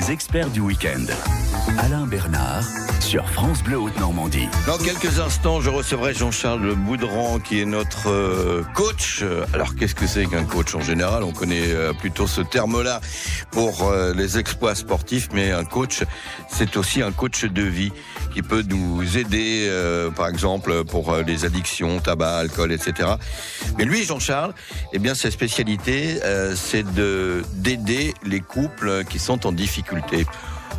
Experts du week-end. Alain Bernard sur France Bleu Haute-Normandie. Dans quelques instants, je recevrai Jean-Charles Boudran qui est notre euh, coach. Alors qu'est-ce que c'est qu'un coach en général? On connaît euh, plutôt ce terme-là pour euh, les exploits sportifs, mais un coach, c'est aussi un coach de vie qui peut nous aider, par exemple, pour les addictions, tabac, alcool, etc. Mais lui, Jean-Charles, eh bien, sa spécialité, c'est de d'aider les couples qui sont en difficulté.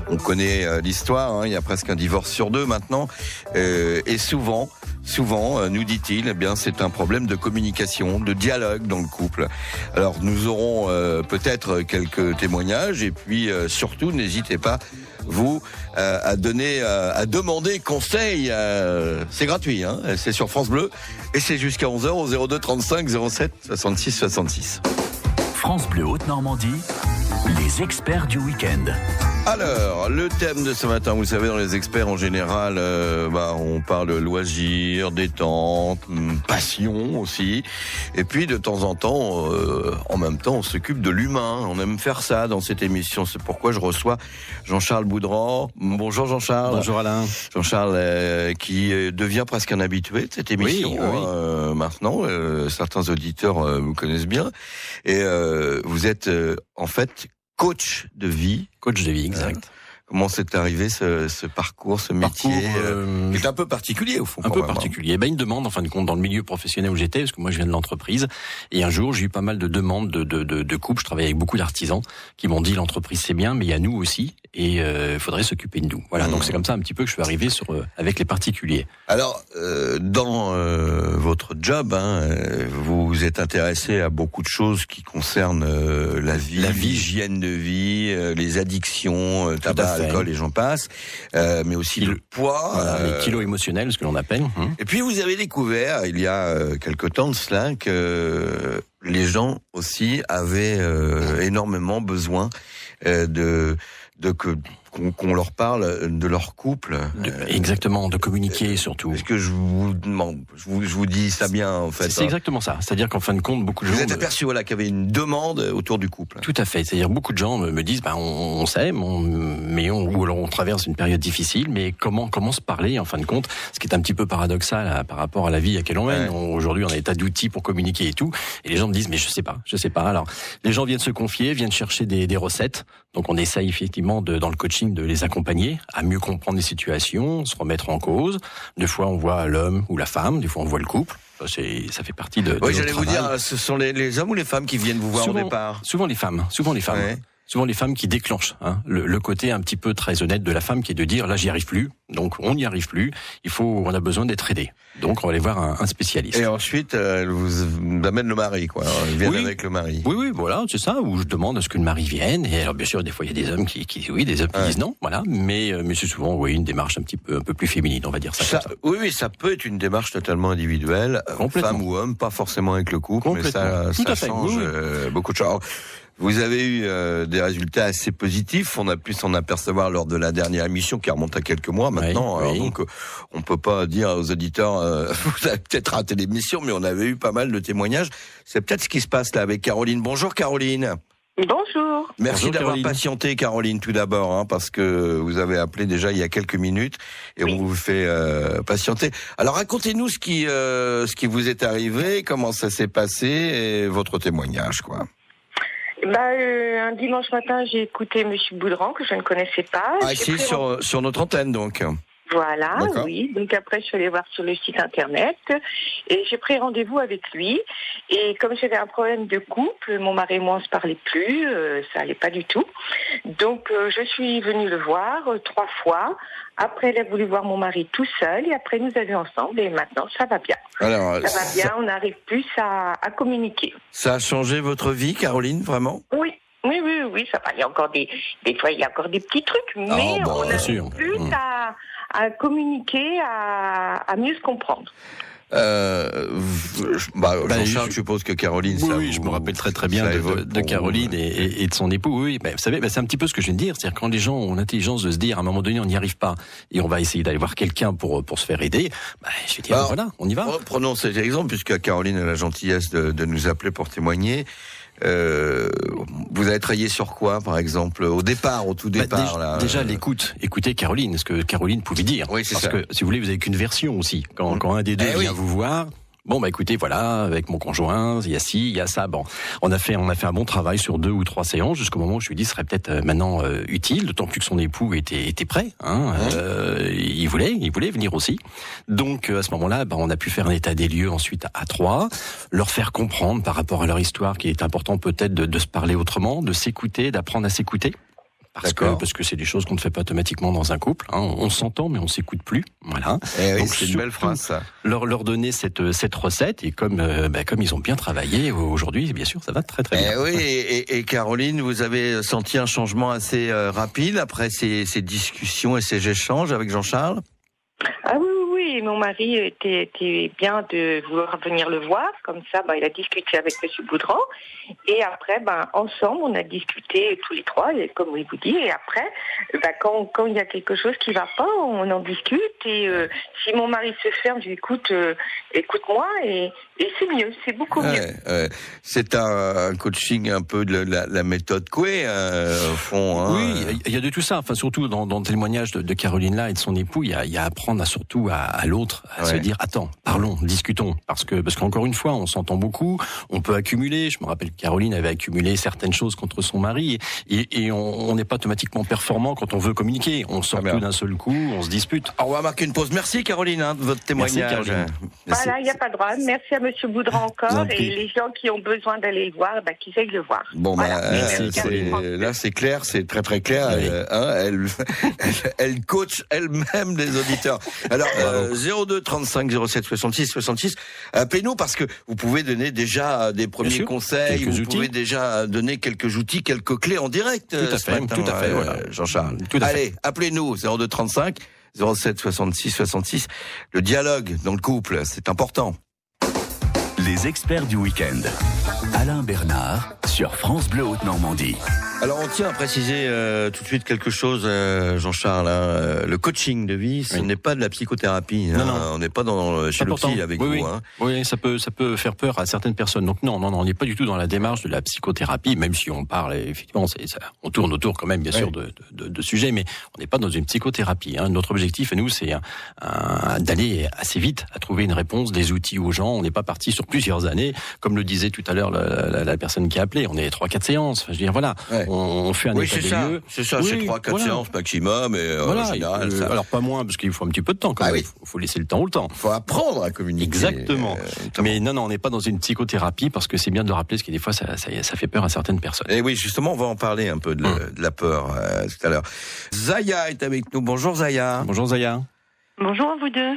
On connaît euh, l'histoire, hein, il y a presque un divorce sur deux maintenant, euh, et souvent, souvent, euh, nous dit-il, eh c'est un problème de communication, de dialogue dans le couple. Alors nous aurons peut-être quelques témoignages, et puis surtout n'hésitez pas vous à donner, à demander conseil. c'est gratuit, hein, c'est sur France Bleu et c'est jusqu'à 11h au 02 35 07 66 66. France Bleu Haute-Normandie, les experts du week-end. Alors, le thème de ce matin, vous savez, dans les experts en général, euh, bah, on parle loisirs, détente, hum, passion aussi. Et puis, de temps en temps, euh, en même temps, on s'occupe de l'humain. On aime faire ça dans cette émission. C'est pourquoi je reçois Jean-Charles Boudran. Bonjour Jean-Charles. Bonjour Alain. Jean-Charles, euh, qui devient presque un habitué de cette émission oui, maintenant. certains auditeurs vous connaissent bien. Et vous êtes en fait coach de vie. Coach de vie, exact. Comment c'est arrivé ce, ce, parcours, ce métier euh, euh un peu particulier au fond. Un peu hein. particulier. Ben, une demande, en fin de compte, dans le milieu professionnel où j'étais, parce que moi je viens de l'entreprise. Et un jour, j'ai eu pas mal de demandes de, de, de, de couples. Je travaillais avec beaucoup d'artisans qui m'ont dit l'entreprise c'est bien, mais il y a nous aussi et il euh, faudrait s'occuper de nous. Voilà. Donc mmh. c'est comme ça un petit peu que je suis arrivé sur euh, avec les particuliers. Alors euh, dans votre job, hein, vous êtes intéressé à beaucoup de choses qui concernent la vie, la vie, l'hygiène de vie, les addictions, tabac alcool et j'en passe, euh, mais aussi le poids. Voilà, les euh, kilos émotionnels, ce que l'on appelle. Hein. Et puis vous avez découvert, il y a euh, quelque temps de cela, que les gens aussi avaient énormément besoin de, de que qu'on leur parle de leur couple. exactement, de communiquer surtout. Est-ce que je vous demande, je vous, je vous dis ça bien en fait C'est hein. exactement ça. C'est-à-dire qu'en fin de compte, beaucoup de gens. Vous êtes aperçu voilà qu'il y avait une demande autour du couple. Tout à fait. C'est-à-dire beaucoup de gens me disent, bah, on, on s'aime, on, mais on, ou alors on traverse une période difficile, mais comment comment se parler en fin de compte? Ce qui est un petit peu paradoxal par rapport à la vie à laquelle on mène. Aujourd'hui, on a des tas d'outils pour communiquer et tout, et les gens me disent, mais je sais pas, je sais pas. Alors, les gens viennent se confier, viennent chercher des, des recettes. Donc, on essaye effectivement de, dans le coaching de les accompagner à mieux comprendre les situations, se remettre en cause. Des fois, on voit l'homme ou la femme, des fois, on voit le couple. Ça, ça fait partie de. oui, j'allais vous dire, ce sont les, hommes ou les femmes qui viennent vous voir au départ? Souvent les femmes. Souvent les femmes souvent les femmes qui déclenchent hein, le, côté un petit peu très honnête de la femme qui est de dire là j'y arrive plus, donc on n'y arrive plus, il faut, on a besoin d'être aidé. Donc on va aller voir un, spécialiste. Et ensuite, euh, elle vous amène le mari, quoi. Elle vient avec le mari. Oui, oui, voilà, c'est ça. Où je demande à ce que le mari vienne. Et alors bien sûr, des fois il y a des hommes qui, qui oui, des hommes qui disent non, voilà. Mais euh, mais c'est souvent oui une démarche un petit peu un peu plus féminine, on va dire ça. ça, Oui, oui, ça peut être une démarche totalement individuelle, femme ou homme, pas forcément avec le couple, mais ça, ça change euh, beaucoup de choses. Vous avez eu euh, des résultats assez positifs. On a pu s'en apercevoir lors de la dernière émission qui remonte à quelques mois maintenant. donc, on peut pas dire aux auditeurs, euh, vous avez peut-être raté l'émission, mais on avait eu pas mal de témoignages. C'est peut-être ce qui se passe là avec Caroline. Bonjour Caroline. Bonjour. Merci d'avoir patienté, Caroline, tout d'abord, hein, parce que vous avez appelé déjà il y a quelques minutes et on vous fait euh, patienter. Alors, racontez-nous ce qui ce qui vous est arrivé, comment ça s'est passé et votre témoignage, quoi. Bah, euh, un dimanche matin, j'ai écouté M. Boudran, que je ne connaissais pas. Ah, si, sur, sur notre antenne, donc. Voilà, oui. Donc après, je suis allée voir sur le site internet et j'ai pris rendez-vous avec lui. Et comme j'avais un problème de couple, mon mari et moi on se parlait plus, euh, ça allait pas du tout. Donc euh, je suis venue le voir trois fois. Après, il a voulu voir mon mari tout seul et après nous allions ensemble et maintenant ça va bien. Alors, ça va bien, on arrive plus à, à communiquer. Ça a changé votre vie, Caroline, vraiment? Oui, oui, oui, oui, ça va. Il y a encore des, des fois, il y a encore des petits trucs, mais ah, on arrive plus mmh. à, à, communiquer, à, à mieux se comprendre. Euh, bah, bah, je suppose que Caroline. Oui, oui je me rappelle très très bien de, de, Caroline et, et, de son époux. Oui, bah, vous savez, bah, c'est un petit peu ce que je viens de dire. C'est-à-dire quand les gens ont l'intelligence de se dire à un moment donné on n'y arrive pas et on va essayer d'aller voir quelqu'un pour pour se faire aider. Bah, je vais dire voilà, on y va. Prenons cet exemple puisque Caroline a la gentillesse de, de nous appeler pour témoigner. Euh, vous avez travaillé sur quoi, par exemple, au départ, au tout bah, départ Déjà, déjà l'écoute. Écoutez Caroline, ce que Caroline pouvait dire. Oui, c'est Parce que si vous voulez, vous avez qu'une version aussi. Quand, quand un des deux eh vient vous voir, Bon bah écoutez voilà avec mon conjoint il y a ci il y a ça. Bon on a fait on a fait un bon travail sur deux ou trois séances jusqu'au moment où je lui dis ce serait peut-être euh, maintenant euh, utile d'autant plus que son époux était était prêt hein, euh, il voulait il voulait venir aussi. Donc à ce moment-là bah, on a pu faire un état des lieux ensuite à trois leur faire comprendre par rapport à leur histoire qu'il est important peut-être de, de se parler autrement de s'écouter d'apprendre à s'écouter parce que parce que c'est des choses qu'on ne fait pas automatiquement dans un couple. Hein. On, s'entend, mais on s'écoute plus. Voilà. Eh Donc c'est une belle phrase. Ça. Leur leur donner cette cette recette et comme euh, bah, comme ils ont bien travaillé aujourd'hui, bien sûr, ça va très très bien. Eh oui. Et, et, Caroline, vous avez senti un changement assez euh, rapide après ces, ces discussions et ces échanges avec Jean-Charles? Ah oui, et mon mari était, bien de vouloir venir le voir. Comme ça, bah, il a discuté avec M. Boudran. Et après, bah, ensemble, on a discuté tous les trois, comme je vous dis. Et après, bah, quand, quand il y a quelque chose qui ne va pas, on en discute. Et euh, si mon mari se ferme, je lui écoute, euh, écoute-moi. Et, et c'est mieux, c'est beaucoup mieux. c'est un, coaching un peu de la, méthode Coué, euh, au fond. Hein. Oui, il y a de tout ça. Enfin, surtout dans, dans le témoignage de, Caroline là et de son époux, il y a, y a à apprendre à, surtout à, à l'autre, à se dire attends, parlons, discutons, parce que parce qu'encore une fois, on s'entend beaucoup, on peut accumuler. Je me rappelle que Caroline avait accumulé certaines choses contre son mari, et, et on n'est pas automatiquement performant quand on veut communiquer. On sort tout d'un seul coup, on se dispute. Alors, on va marquer une pause. Merci Caroline hein, de votre témoignage. Merci, Voilà, il n'y a pas de droit. Merci à Monsieur Boudran encore, et les gens qui ont besoin d'aller le voir, bah, qu'ils aillent le voir. Bon, bah, là c'est clair, c'est très très clair. Euh, hein, elle, elle, coach elle-même les auditeurs. Alors. 02 35 07 66 66. Appelez-nous parce que vous pouvez donner déjà des premiers conseils, vous pouvez déjà donner quelques outils, quelques clés en direct. Tout à fait, tout à fait, euh, Jean-Charles. Allez, appelez-nous 02 35 07 66 66. Le dialogue dans le couple, c'est important. Les experts du week-end. Alain Bernard sur France Bleu Haute-Normandie. Alors on tient à préciser euh, tout de suite quelque chose, euh, Jean-Charles. Hein, euh, le coaching de vie, ce n'est pas de la psychothérapie. Hein. non, On n'est pas dans chez le psy avec oui, vous. Hein. Oui, ça peut ça peut faire peur à certaines personnes. Donc non, non, non on n'est pas du tout dans la démarche de la psychothérapie, même si on parle effectivement, ça, on tourne autour quand même bien sûr de, de, de, sujets, mais on n'est pas dans une psychothérapie. Hein. Notre objectif, à nous, c'est d'aller assez vite à trouver une réponse, des outils aux gens. On n'est pas parti sur plusieurs années, comme le disait tout à l'heure la, la, personne qui a appelé. On est trois quatre séances. Enfin, je veux dire voilà on, fait un oui, état des lieux. C'est ça, c'est trois, quatre séances maximum. Et euh, voilà, général, ça... Alors pas moins, parce qu'il faut un petit peu de temps quand ah même. Il faut, laisser le temps au temps. Il faut apprendre à communiquer. Exactement. Euh, Mais non, non, on n'est pas dans une psychothérapie parce que c'est bien de le rappeler, parce que des fois, ça, ça, ça, fait peur à certaines personnes. Et oui, justement, on va en parler un peu de, hum. la peur euh, tout à l'heure. Zaya est avec nous. Bonjour Zaya. Bonjour Zaya. Bonjour à vous deux.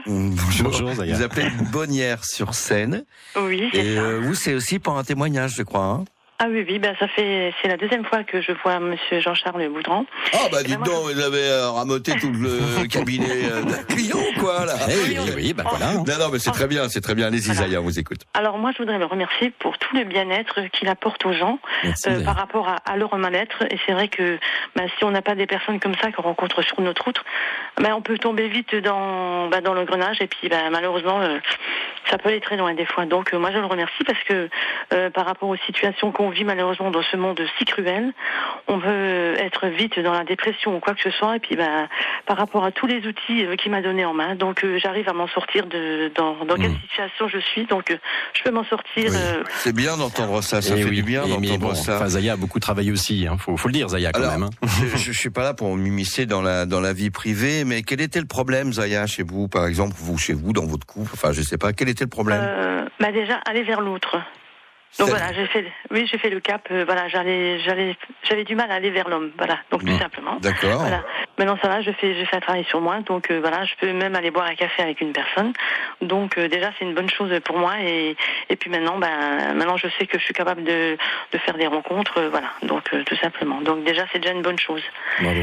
Bonjour. Zaya. Vous appelez Bonnière sur scène. Oui. Et vous, c'est aussi pour un témoignage, je crois. Hein ah oui, oui, ben ça fait, c'est la deuxième fois que je vois Monsieur Jean-Charles Boudran. Ah bah dites donc, vous avez euh, ramoté tout le cabinet euh, d'un client, quoi, là. Eh oui, oui, bah voilà. Non, non, mais c'est très bien, c'est très bien. Allez-y, Zaya, on vous écoute. Alors moi, je voudrais le remercier pour tout le bien-être qu'il apporte aux gens euh, par rapport à, leur mal-être. Et c'est vrai que bah, si on n'a pas des personnes comme ça qu'on rencontre sur notre route, bah, on peut tomber vite dans, bah, dans le grenage. Et puis bah, malheureusement, ça peut aller très loin des fois. Donc moi, je le remercie parce que par rapport aux situations qu'on on vit malheureusement dans ce monde si cruel. On veut être vite dans la dépression ou quoi que ce soit. Et puis, bah, par rapport à tous les outils euh, qu'il m'a donné en main, donc euh, j'arrive à m'en sortir de dans, quelle hmm. situation je suis. Donc, euh, je peux m'en sortir. C'est bien d'entendre ça. Ça eh fait du bien d'entendre ça. Enfin, Zaya a beaucoup travaillé aussi. Hein. Faut, faut le dire, Zaya, quand même. Hein. je, je suis pas là pour m'immiscer dans la dans la vie privée, mais quel était le problème, Zaya, chez vous, par exemple, vous chez vous, dans votre couple. Enfin, je sais pas. Quel était le problème? Bah déjà aller vers l'autre. Donc voilà, j'ai fait, oui, j'ai fait le cap. Euh, voilà, j'allais, j'allais, j'avais du mal à aller vers l'homme. Voilà, donc tout simplement. D'accord. Voilà. Maintenant ça va, je fais, j'ai fait un travail sur moi, donc euh, voilà, je peux même aller boire un café avec une personne. Donc euh, déjà c'est une bonne chose pour moi et et puis maintenant, ben maintenant je sais que je suis capable de de faire des rencontres, voilà. Donc tout simplement. Donc déjà c'est déjà une bonne chose.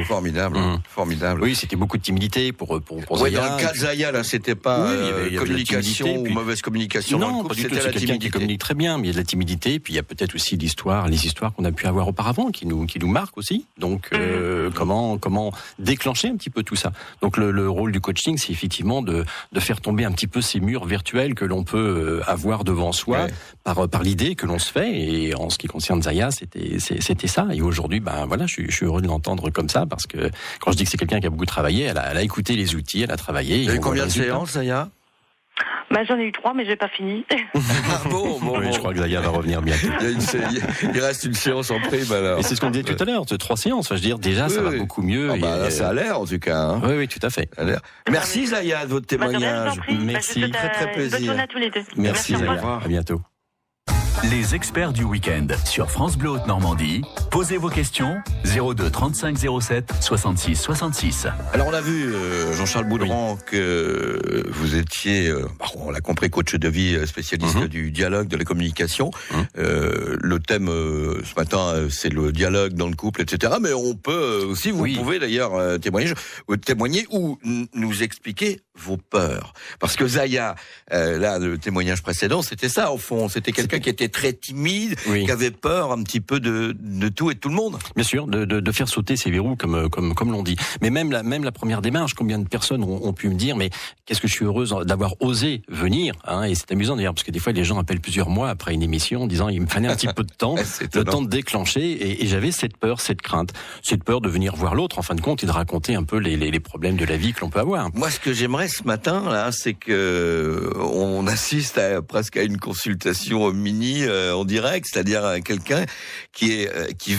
formidable, mmh. formidable. Oui, c'était beaucoup de timidité pour pour, pour Zaya. Oui, dans le cas de Zaya là, c'était pas communication ou mauvaise communication. Non, dans le couple, c'était la timidité. qui communique très bien, mais il y a de la timidité puis il y a peut-être aussi l'histoire, les histoires qu'on a pu avoir auparavant qui nous qui nous marquent aussi. Donc euh, mhm. comment comment déclencher un petit peu tout ça. Donc le, le rôle du coaching, c'est effectivement de, de faire tomber un petit peu ces murs virtuels que l'on peut avoir devant soi par, par l'idée que l'on se fait. Et en ce qui concerne Zaya, c'était c'était ça. Et aujourd'hui, ben voilà, je suis, je suis heureux de l'entendre comme ça parce que quand je dis que c'est quelqu'un qui a beaucoup travaillé, elle a, elle a écouté les outils, elle a travaillé. Et combien de séances, Zaya? Bah, j'en ai eu trois, mais j'ai pas fini. Ah bon, bon, oui, je crois que Zaya va revenir bientôt. Il, reste une séance en prime. Alors. Et c'est ce qu'on disait tout à l'heure, trois séances. Je veux dire, déjà, ça va beaucoup mieux. Ah bah, ça a l'air, en tout cas. Hein. Oui, oui, tout à fait. Merci Zaya de votre témoignage. Merci, très très plaisir. à tous les deux. Merci, Merci Zaya. À bientôt. Les experts du week-end sur France Bleu Haute Normandie. Posez vos questions 02 35 07 66 66. Alors on a vu euh, Jean-Charles Boudran que vous étiez, euh, bah, on l'a compris, coach de vie euh, spécialiste mhm. du dialogue, de la communication. Mhm. le thème ce matin, c'est le dialogue dans le couple, etc. Mais on peut aussi, vous pouvez d'ailleurs témoigner, témoigner ou nous expliquer vos peurs. Parce que Zaya, là, le témoignage précédent, c'était ça au fond. C'était quelqu'un qui était très timide, qui avait peur un petit peu de, de tout et de tout le monde. Bien sûr, de, de, de faire sauter ces verrous, comme, comme, comme l'on dit. Mais même la, même la première démarche, combien de personnes ont, ont pu me dire, mais qu'est-ce que je suis heureuse d'avoir osé venir. Hein, et c'est amusant d'ailleurs, parce que des fois, les gens appellent plusieurs mois après une émission en disant, il me fallait un petit peu de temps, le temps de déclencher. Et, et j'avais cette peur, cette crainte, cette peur de venir voir l'autre, en fin de compte, et de raconter un peu les, les, les problèmes de la vie que l'on peut avoir. Moi, ce que j'aimerais ce matin, là, c'est que on assiste à, presque à une consultation mini euh, en direct, c'est-à-dire euh, quelqu'un qui est euh, qui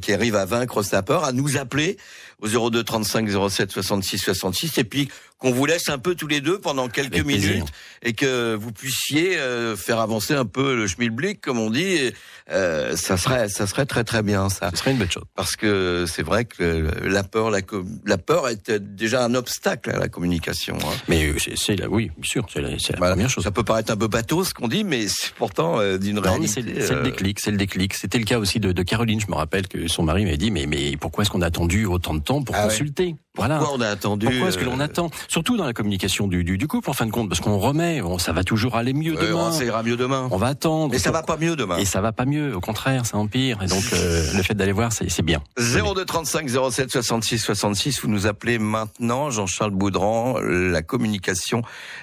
qui arrive à vaincre sa peur, à nous appeler au 02 35 07 66 66 et puis qu'on vous laisse un peu tous les deux pendant quelques minutes et que vous puissiez euh, faire avancer un peu le schmilblick comme on dit. Euh, ça serait, ça serait très très bien ça. Ce serait une belle chose. Parce que c'est vrai que la peur, la, la, peur est déjà un obstacle à la communication. Hein. Mais c'est la, oui, bien sûr, c'est la, la première chose. Ça peut paraître un peu bateau ce qu'on dit, mais c'est pourtant euh, d'une réalité. C'est le déclic, c'est le déclic. C'était le cas aussi de, de, Caroline. Je me rappelle que son mari m'avait dit, mais mais pourquoi est-ce qu'on a attendu autant de temps pour ah consulter? Voilà. Pourquoi on a attendu Pourquoi est-ce que l'on attend? Surtout dans la communication du, du, du, couple, en fin de compte, parce qu'on remet, ça va toujours aller mieux demain. Ça ira mieux demain. On va attendre. Mais ça va pas mieux demain. Et ça va pas mieux, au contraire, ça empire. Et donc, euh, le fait d'aller voir, c'est bien. 0235 07 66 66, vous nous appelez maintenant, Jean-Charles Boudran, la communication,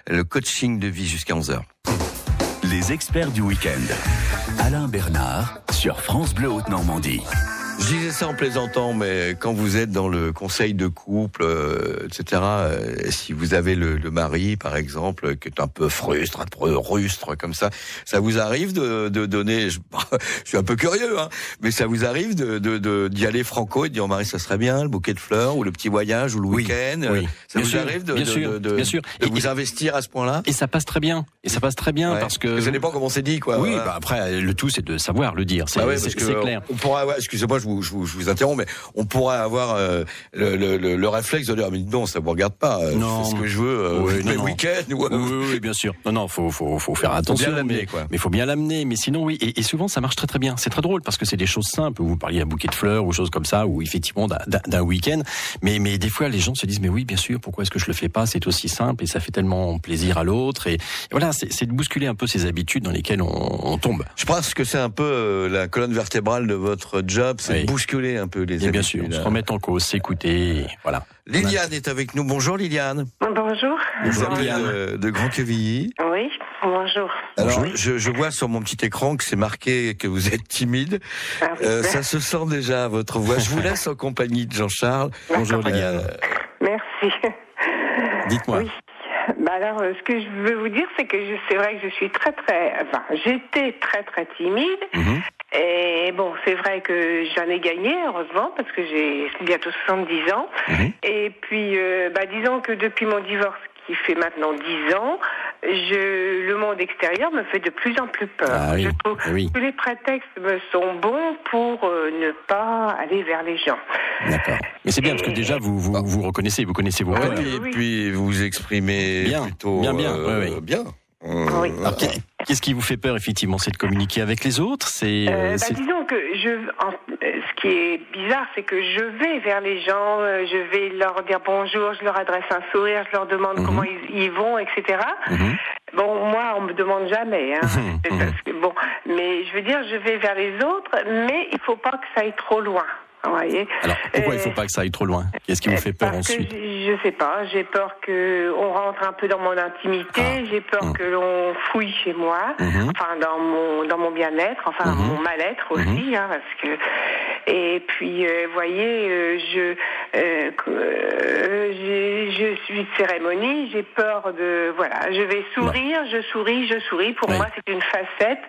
le coaching de vie jusqu'à 11h. Les experts du week-end. Alain Bernard sur France Bleu Haute-Normandie. Je disais ça en plaisantant, mais quand vous êtes dans le conseil de couple, euh, etc., euh, si vous avez le, le, mari, par exemple, qui est un peu frustre, un peu rustre comme ça, ça vous arrive de, de donner, je, je, suis un peu curieux, hein, mais ça vous arrive de d'y de, d'y aller franco et de dire au mari, ça serait bien, le bouquet de fleurs, ou le petit voyage, ou le week-end. Oui. Ça vous arrive de, bien sûr, de, bien sûr. de vous investir à ce point-là? Et ça passe très bien. Et ça passe très bien parce que... Ça dépend comment on s'est dit, quoi. Oui, bah après, le tout, c'est de savoir le dire. C'est bah clair. On pourra, ouais, excusez-moi, je vous, je, vous, je vous interromps, mais on pourrait avoir euh, le, le, le, réflexe de dire mais non, ça vous regarde pas. Euh, non, je fais ce que je veux. Euh, oui, mes week-ends. Oui, oui, bien sûr. Non, non, faut faut faut faire attention. Faut mais quoi. mais faut bien l'amener. Mais sinon, oui. Et, et, souvent, ça marche très très bien. C'est très drôle parce que c'est des choses simples. Vous parliez d'un bouquet de fleurs ou choses comme ça, ou effectivement d'un week-end. Mais mais des fois, les gens se disent mais oui, bien sûr. Pourquoi est-ce que je le fais pas? C'est aussi simple et ça fait tellement plaisir à l'autre. Et, et, voilà, c'est de bousculer un peu ces habitudes dans lesquelles on, on tombe. Je pense que c'est un peu la colonne vertébrale de votre job, c'est bousculer un peu les habitudes. Bien sûr, se remettre en cause, s'écouter, voilà. Liliane est avec nous. Bonjour Liliane. Bonjour. Bonjour Liliane. De, Grand Quevilly. Oui, bonjour. Alors, Je, je, vois sur mon petit écran que c'est marqué que vous êtes timide. Ah, euh, ça se sent déjà à votre voix. Je vous laisse en compagnie de Jean-Charles. Bonjour Liliane. Merci. Dites-moi. Oui. Bah alors, euh, ce que je veux vous dire, c'est que c'est vrai que je suis très très, enfin, j'étais très très timide. Mhm. Et bon, c'est vrai que j'en ai gagné, heureusement, parce que j'ai bientôt 70 ans. Mhm. Et puis, euh, bah, disons que depuis mon divorce, qui fait maintenant 10 ans, je, le monde extérieur me fait de plus en plus peur. Ah je trouve que les prétextes me sont bons pour euh, ne pas aller vers les gens. D'accord. Mais c'est bien, parce que déjà, vous vous, vous reconnaissez, vous connaissez vos peurs. et puis vous vous exprimez bien, plutôt bien, bien. Euh, bien. Oui. Alors, Qu'est-ce qui vous fait peur, effectivement C'est de communiquer avec les autres C'est euh, bah, disons que je, ce qui est bizarre, c'est que je vais vers les gens, euh, je vais leur dire bonjour, je leur adresse un sourire, je leur demande mhm. comment ils, vont, etc. Mhm. Bon, moi, on me demande jamais. Hein, mhm. bon, mais je veux dire, je vais vers les autres, mais il faut pas que ça aille trop loin. Alors pourquoi il ne faut pas que ça aille trop loin? Qu'est-ce qui vous fait peur ensuite? Je ne sais pas. J'ai peur qu'on rentre un peu dans mon intimité. Ah. J'ai peur mmh. que l'on fouille chez moi, mmh. enfin dans mon dans mon bien-être, enfin mmh. mon mal-être aussi, hein, parce que. Et puis, vous euh, voyez, euh, je euh, je suis de cérémonie. J'ai peur de voilà. Je vais sourire, je souris, je souris. Pour moi, c'est une facette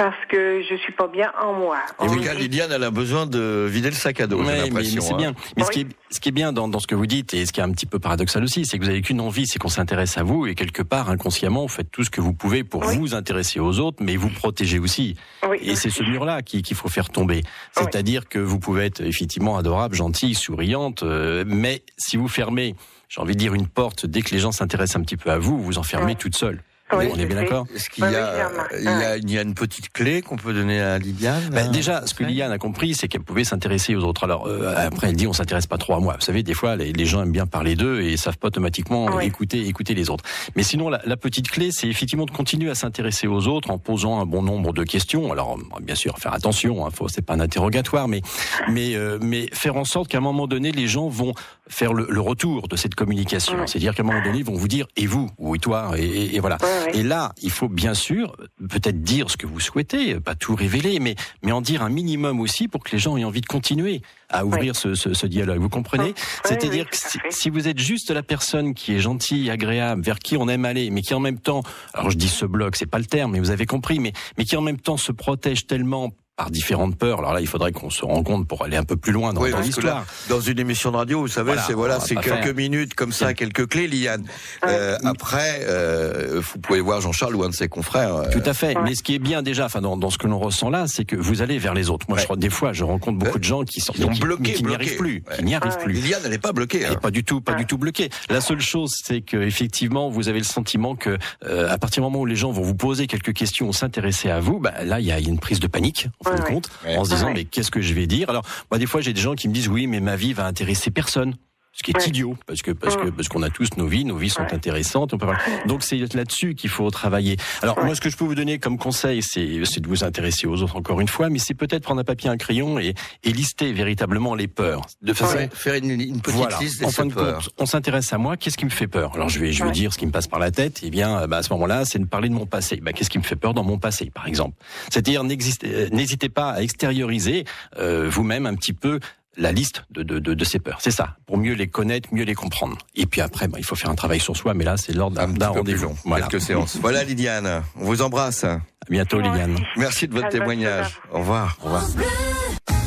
parce que je suis pas bien en moi. Et oui, Lydiane, elle a besoin de vider le sac à dos. Oui, mais, mais c'est bien. Hein. Mais ce, qui est, ce qui est bien dans, dans, ce que vous dites et ce qui est un petit peu paradoxal aussi, c'est que vous avez qu'une envie, c'est qu'on s'intéresse à vous et quelque part inconsciemment, vous faites tout ce que vous pouvez pour vous intéresser aux autres, mais vous protéger aussi. Et c'est ce mur-là qu'il faut faire tomber. C'est-à-dire que vous pouvez être effectivement adorable, gentille, souriante, euh, mais si vous fermez, j'ai envie de dire une porte dès que les gens s'intéressent un petit peu à vous, vous enfermez toute seule on est bien d'accord Est-ce qu'il y, y, a une petite clé qu'on peut donner à Liliane ben, Déjà, ce que Liliane a compris, c'est qu'elle pouvait s'intéresser aux autres. Alors euh, après, elle dit on s'intéresse pas trop à moi. Vous savez, des fois, les, gens aiment bien parler d'eux et savent pas automatiquement écouter, écouter les autres. Mais sinon, la, la petite clé, c'est effectivement de continuer à s'intéresser aux autres en posant un bon nombre de questions. Alors bien sûr, faire attention, hein, faut, c'est pas un interrogatoire, mais mais euh, mais faire en sorte qu'à un moment donné, les gens vont faire le, le retour de cette communication. C'est-à-dire qu'à un moment donné, ils vont vous dire et vous ou et toi et, et voilà. Et là, il faut bien sûr peut-être dire ce que vous souhaitez, pas tout révéler, mais, mais en dire un minimum aussi pour que les gens aient envie de continuer à ouvrir ce, ce, ce, dialogue. Vous comprenez? C'est-à-dire que si, vous êtes juste la personne qui est gentille, agréable, vers qui on aime aller, mais qui en même temps, alors je dis ce bloc, c'est pas le terme, mais vous avez compris, mais, mais qui en même temps se protège tellement par différentes peurs. Alors là, il faudrait qu'on se rende compte pour aller un peu plus loin dans, l'histoire. Dans une émission de radio, vous savez, c'est voilà, c'est quelques minutes comme ça, quelques clés, Liane. Euh, après, euh, vous pouvez voir Jean-Charles ou un de ses confrères. Euh, Tout à fait. Mais ce qui est bien déjà, enfin dans, dans ce que l'on ressent là, c'est que vous allez vers les autres. Moi, je crois des fois, je rencontre beaucoup de gens qui sont qui, bloqués, qui n'y arrivent plus, qui n'y arrivent plus. Liliane, elle n'est pas bloquée. Hein. Pas du tout, pas du tout bloquée. La seule chose, c'est que effectivement, vous avez le sentiment que euh, à partir du moment où les gens vont vous poser quelques questions, ou s'intéresser à vous, bah, là, il y a une prise de panique, en fin de compte disant mais qu'est-ce que je vais dire? Alors moi des fois j'ai des gens qui me disent oui mais ma vie va intéresser personne. Ce qui est idiot, parce que parce que parce qu'on a tous nos vies, nos vies sont intéressantes. On peut... Donc c'est là-dessus qu'il faut travailler. Alors moi, ce que je peux vous donner comme conseil, c'est de vous intéresser aux autres encore une fois, mais c'est peut-être prendre un papier, un crayon et, et lister véritablement les peurs. De façon faire une, une petite liste des en fin de compte, on s'intéresse à moi. Qu'est-ce qui me fait peur? Alors je vais je vais dire ce qui me passe par la tête. Et eh bien, bah, à ce moment-là, c'est de parler de mon passé. Bah, qu'est-ce qui me fait peur dans mon passé, par exemple? C'est-à-dire n'hésitez pas à extérioriser euh, vous-même un petit peu la liste de, de, de, de ces peurs. C'est ça, pour mieux les connaître, mieux les comprendre. Et puis après, bah, il faut faire un travail sur soi, mais là, c'est l'ordre d'un rendez-vous. Voilà. Quelques séances. Voilà, Lydiane, on vous embrasse. À bientôt, Lydiane. Merci de votre témoignage. Au revoir. Au revoir.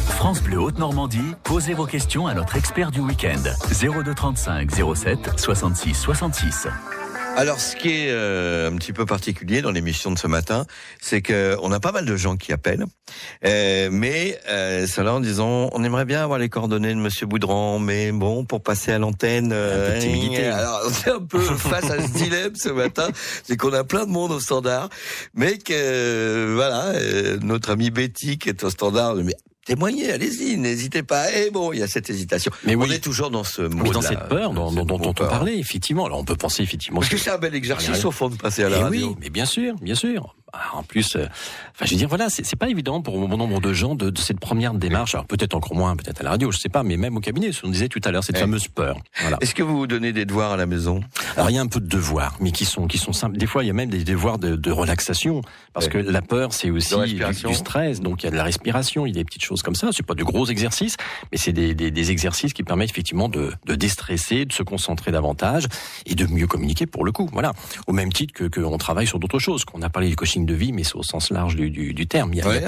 France Bleu Haute-Normandie, posez vos questions à notre expert du week-end. 0235 07 66 66. Alors, ce qui est euh, un petit peu particulier dans l'émission de ce matin, c'est que on a pas mal de gens qui appellent, euh, mais euh, cela en disant, on aimerait bien avoir les coordonnées de Monsieur Boudran, mais bon, pour passer à l'antenne, euh, alors on est un peu face à ce dilemme ce matin, c'est qu'on a plein de monde au standard, mais que voilà, notre ami Betty qui est au standard, mais témoignez, allez-y, n'hésitez pas. Et bon, il y a cette hésitation. Mais on est toujours dans ce mode dans cette peur dont, dont, on parlait, effectivement. Alors on peut penser effectivement. Parce que, c'est un bel exercice au fond de passer à la radio. Oui, mais bien sûr, bien sûr. Ah, en plus, euh, enfin, je veux dire, voilà, c'est pas évident pour bon nombre de gens de, de cette première démarche. Alors peut-être encore moins, peut-être à la radio, je sais pas, mais même au cabinet, ce qu'on disait tout à l'heure, cette fameuse peur. Voilà. Est-ce que vous vous donnez des devoirs à la maison? Alors il y a un peu de devoirs, mais qui sont qui sont simples. Des fois, il y a même des devoirs de, de relaxation, parce que la peur, c'est aussi du, stress. Donc il y a de la respiration, il y a des petites choses comme ça. C'est pas de gros exercices, mais c'est des, des, des, exercices qui permettent effectivement de, de déstresser, de se concentrer davantage et de mieux communiquer pour le coup. Voilà. Au même titre que qu'on travaille sur d'autres choses, qu'on a parlé du coaching de vie, mais c'est au sens large du, du, du terme. Il y a, ouais,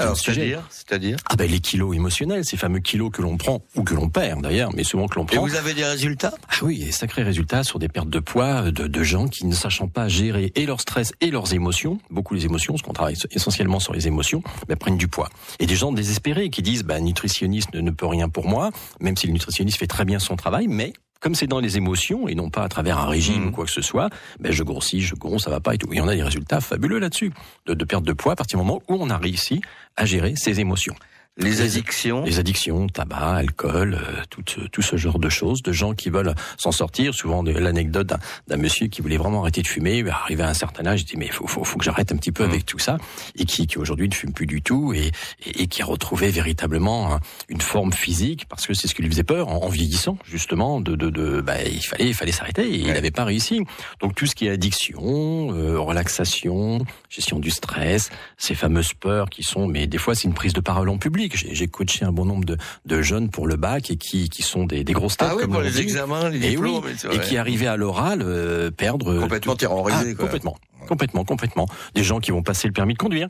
C'est-à-dire Ah ben les kilos émotionnels, ces fameux kilos que l'on prend ou que l'on perd d'ailleurs, mais souvent que l'on prend. Et vous avez des résultats? Ah oui, des sacrés résultats sur des pertes de poids de, de gens qui ne sachant pas gérer et leur stress et leurs émotions, beaucoup les émotions, parce qu'on travaille essentiellement sur les émotions, ben, prennent du poids. Et des gens désespérés qui disent, ben, nutritionniste ne, ne peut rien pour moi, même si le nutritionniste fait très bien son travail, mais comme c'est dans les émotions et non pas à travers un régime mmh. ou quoi que ce soit, ben je grossis, je gronds, ça va pas et tout. Il y en a des résultats fabuleux là-dessus, de, de perte de poids à partir du moment où on a réussi à gérer ses émotions. Les addictions Les addictions, tabac, alcool, euh, tout, tout ce genre de choses, de gens qui veulent s'en sortir. Souvent, l'anecdote d'un monsieur qui voulait vraiment arrêter de fumer, arrivé à un certain âge, il dit mais faut, faut, faut que j'arrête un petit peu mmh. avec tout ça, et qui, qui aujourd'hui ne fume plus du tout, et, et, qui a retrouvé véritablement une forme physique, parce que c'est ce qui lui faisait peur en, vieillissant, justement, de, de, de bah, il fallait, il fallait s'arrêter, et il n'avait pas réussi. Donc tout ce qui est addiction, euh, relaxation, gestion du stress, ces fameuses peurs qui sont, mais des fois c'est une prise de parole en public j'ai coaché un bon nombre de, de, jeunes pour le bac et qui, qui sont des, des grosses têtes ah oui, comme pour les examens, les diplômes, et, qui arrivaient à l'oral euh, perdre complètement terrorisés, ah, complètement, complètement, complètement. Des gens qui vont passer le permis de conduire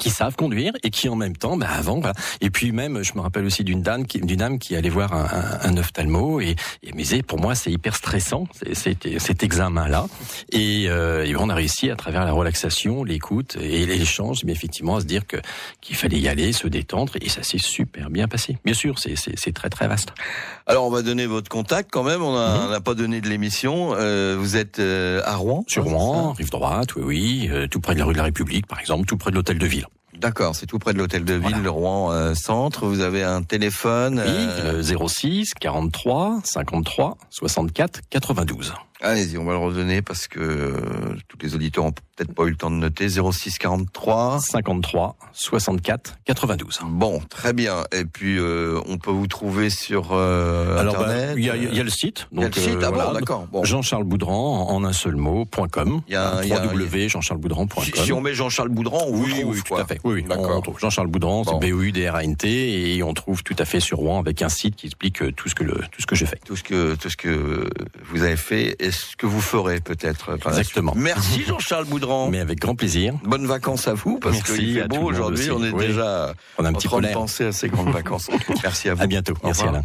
qui savent conduire et qui en même temps, bah avant, voilà. Et puis même, je me rappelle aussi d'une dame qui, d'une dame qui allait voir un, un, un ophtalmo et, et me disait, pour moi, c'est hyper stressant, c'est, cet examen-là. Et, euh, et, on a réussi à travers la relaxation, l'écoute et l'échange, mais effectivement, à se dire que qu'il fallait y aller, se détendre, et ça s'est super bien passé. Bien sûr, c'est, c'est, c'est très très vaste. Alors, on va donner votre contact quand même. On n'a mhm. pas donné de l'émission. Euh, vous êtes euh, à Rouen. Sur Rouen, rive droite, oui, oui, euh, tout près de la rue de la République, par exemple, tout près de l'hôtel de ville. D'accord, c'est tout près de l'hôtel de ville, le Rouen euh, Centre. Vous avez un téléphone Oui, 06 43 53 64 92. Allez-y, on va le redonner parce que euh, tous les auditeurs ont peut-être pas eu le temps de noter. 06 43 53 64 92. Bon, très bien. Et puis euh, on peut vous trouver sur euh, Alors, internet. Il y, a, y, a le site. Il y a le site. ah bon, d'accord. Bon. Jean-Charles Boudran en un seul mot.com. Il y a www.jean-charles-boudran.com. Si, si, on met Jean-Charles Boudran, on oui, trouve, oui, tout à fait. Oui, oui. D'accord. Jean-Charles Boudran, c'est B O U D R A N T et on trouve tout à fait sur Rouen avec un site qui explique tout ce que le tout ce que je fais. Tout ce que tout ce que vous avez fait et ce que vous ferez peut-être. Exactement. Merci Jean-Charles Boudran. Mais avec grand plaisir. Bonnes vacances à vous parce qu'il fait beau aujourd'hui. On est déjà on a un petit en train de penser à ces grandes vacances. Merci à vous. À bientôt. Merci Alain.